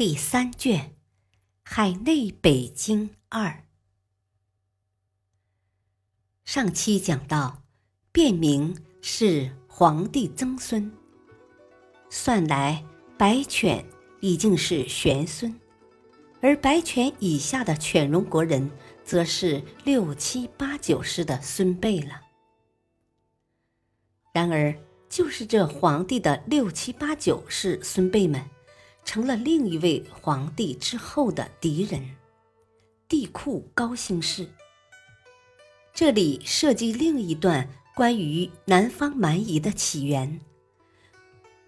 第三卷《海内北京二》上期讲到，卞明是皇帝曾孙，算来白犬已经是玄孙，而白犬以下的犬戎国人，则是六七八九世的孙辈了。然而，就是这皇帝的六七八九世孙辈们。成了另一位皇帝之后的敌人，帝喾高兴氏。这里涉及另一段关于南方蛮夷的起源，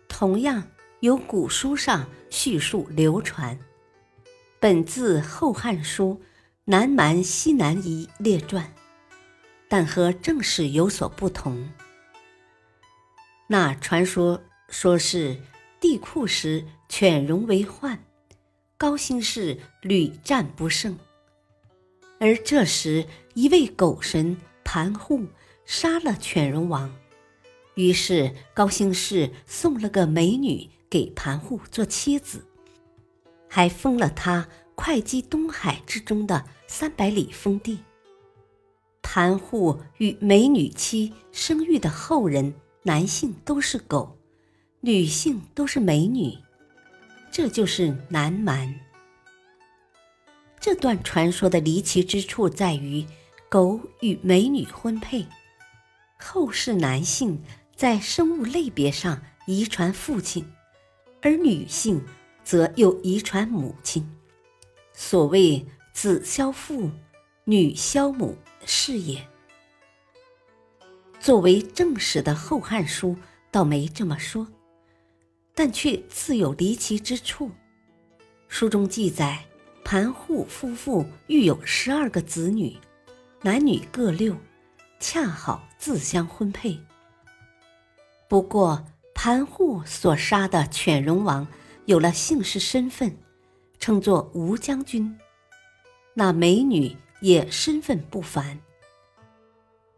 同样由古书上叙述流传。本自《后汉书·南蛮西南夷列传》，但和正史有所不同。那传说说是。帝喾时，犬戎为患，高辛氏屡战不胜。而这时，一位狗神盘户杀了犬戎王，于是高辛氏送了个美女给盘户做妻子，还封了他会稽东海之中的三百里封地。盘户与美女妻生育的后人，男性都是狗。女性都是美女，这就是南蛮。这段传说的离奇之处在于，狗与美女婚配，后世男性在生物类别上遗传父亲，而女性则又遗传母亲。所谓子消父，女消母是也。作为正史的《后汉书》，倒没这么说。但却自有离奇之处。书中记载，盘户夫妇育有十二个子女，男女各六，恰好自相婚配。不过，盘户所杀的犬戎王有了姓氏身份，称作吴将军。那美女也身份不凡，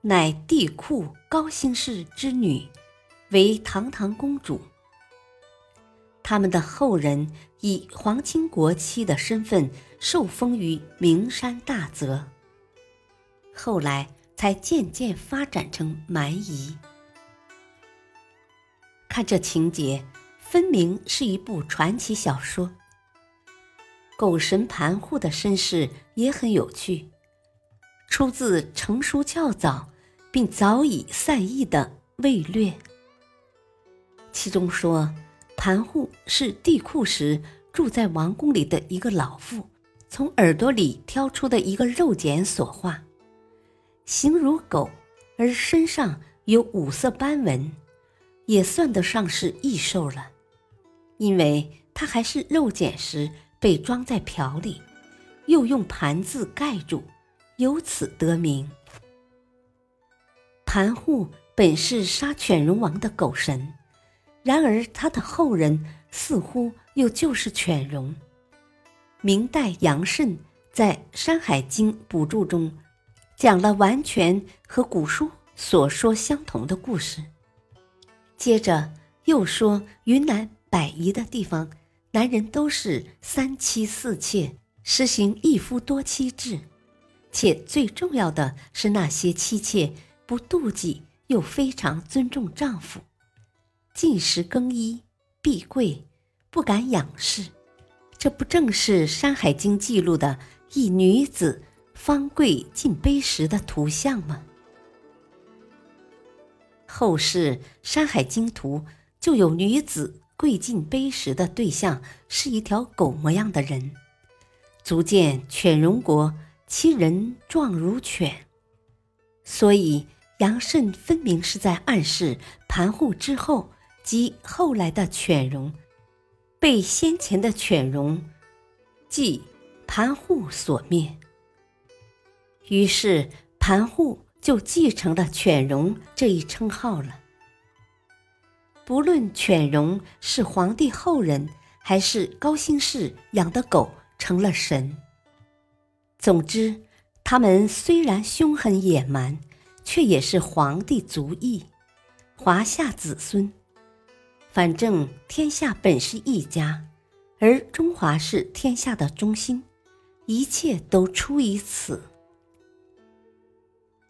乃帝喾高辛氏之女，为堂堂公主。他们的后人以皇亲国戚的身份受封于名山大泽，后来才渐渐发展成蛮夷。看这情节，分明是一部传奇小说。狗神盘户的身世也很有趣，出自成熟较早并早已散佚的《魏略》，其中说。盘户是帝喾时住在王宫里的一个老妇，从耳朵里挑出的一个肉茧所化，形如狗，而身上有五色斑纹，也算得上是异兽了。因为它还是肉茧时被装在瓢里，又用盘子盖住，由此得名。盘户本是杀犬戎王的狗神。然而，他的后人似乎又就是犬戎。明代杨慎在《山海经补注》中讲了完全和古书所说相同的故事。接着又说，云南百夷的地方，男人都是三妻四妾，实行一夫多妻制，且最重要的是，那些妻妾不妒忌，又非常尊重丈夫。进食更衣，必跪，不敢仰视。这不正是《山海经》记录的一女子方跪进碑时的图像吗？后世《山海经图》就有女子跪进碑时的对象是一条狗模样的人，足见犬戎国其人状如犬。所以杨慎分明是在暗示盘户之后。及后来的犬戎，被先前的犬戎，即盘户所灭。于是盘户就继承了犬戎这一称号了。不论犬戎是皇帝后人，还是高辛氏养的狗成了神。总之，他们虽然凶狠野蛮，却也是皇帝族裔，华夏子孙。反正天下本是一家，而中华是天下的中心，一切都出于此。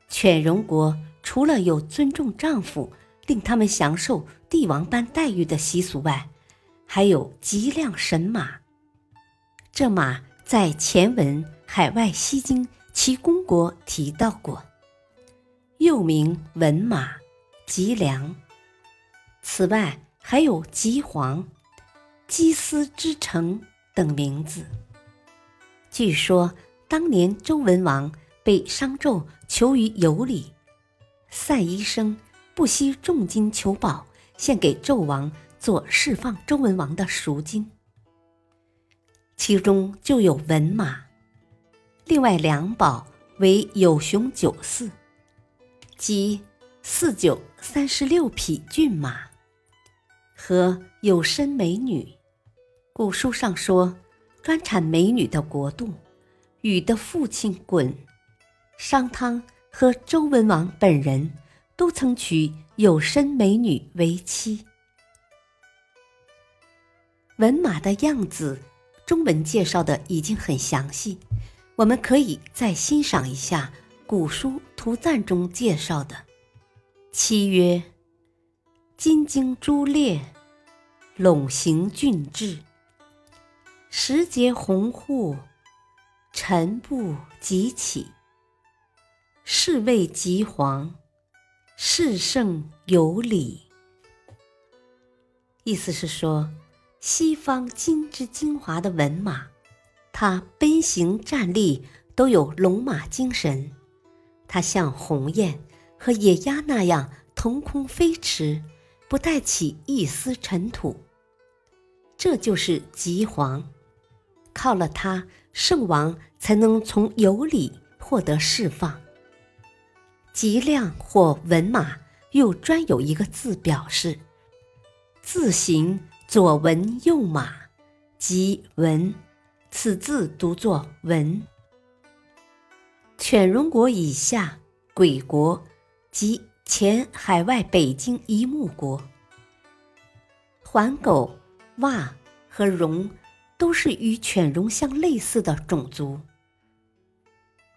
犬戎国除了有尊重丈夫。令他们享受帝王般待遇的习俗外，还有极量神马。这马在前文《海外西经·齐公国》提到过，又名文马、吉良。此外，还有吉皇、姬丝之城等名字。据说当年周文王被商纣求于有里，赛医生。不惜重金求宝，献给纣王做释放周文王的赎金，其中就有文马。另外两宝为有熊九驷，即四九三十六匹骏马，和有身美女。古书上说，专产美女的国度，禹的父亲鲧、商汤和周文王本人。都曾娶有身美女为妻。文马的样子，中文介绍的已经很详细，我们可以再欣赏一下古书图赞中介绍的。七曰：金睛珠列，陇形俊质，时节红户，臣不及起，是谓吉黄。世圣有礼，意思是说，西方金之精华的文马，它奔行站立都有龙马精神，它像鸿雁和野鸭那样腾空飞驰，不带起一丝尘土。这就是极黄，靠了它，圣王才能从有里获得释放。吉亮或文马又专有一个字表示，字形左文右马，即文。此字读作文。犬戎国以下，鬼国及前海外北京一木国，环狗、蛙和戎都是与犬戎相类似的种族。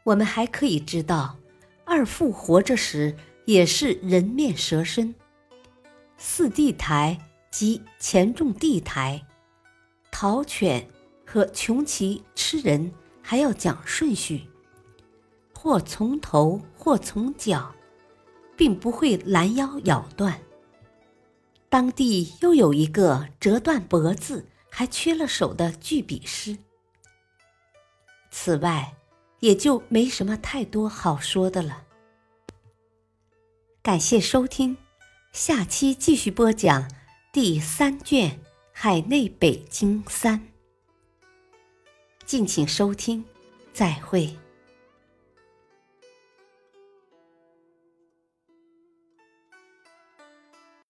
我们还可以知道。二父活着时也是人面蛇身，四地台及前种地台，陶犬和穷奇吃人还要讲顺序，或从头或从脚，并不会拦腰咬断。当地又有一个折断脖子还缺了手的巨笔师。此外。也就没什么太多好说的了。感谢收听，下期继续播讲第三卷《海内北京三》。敬请收听，再会。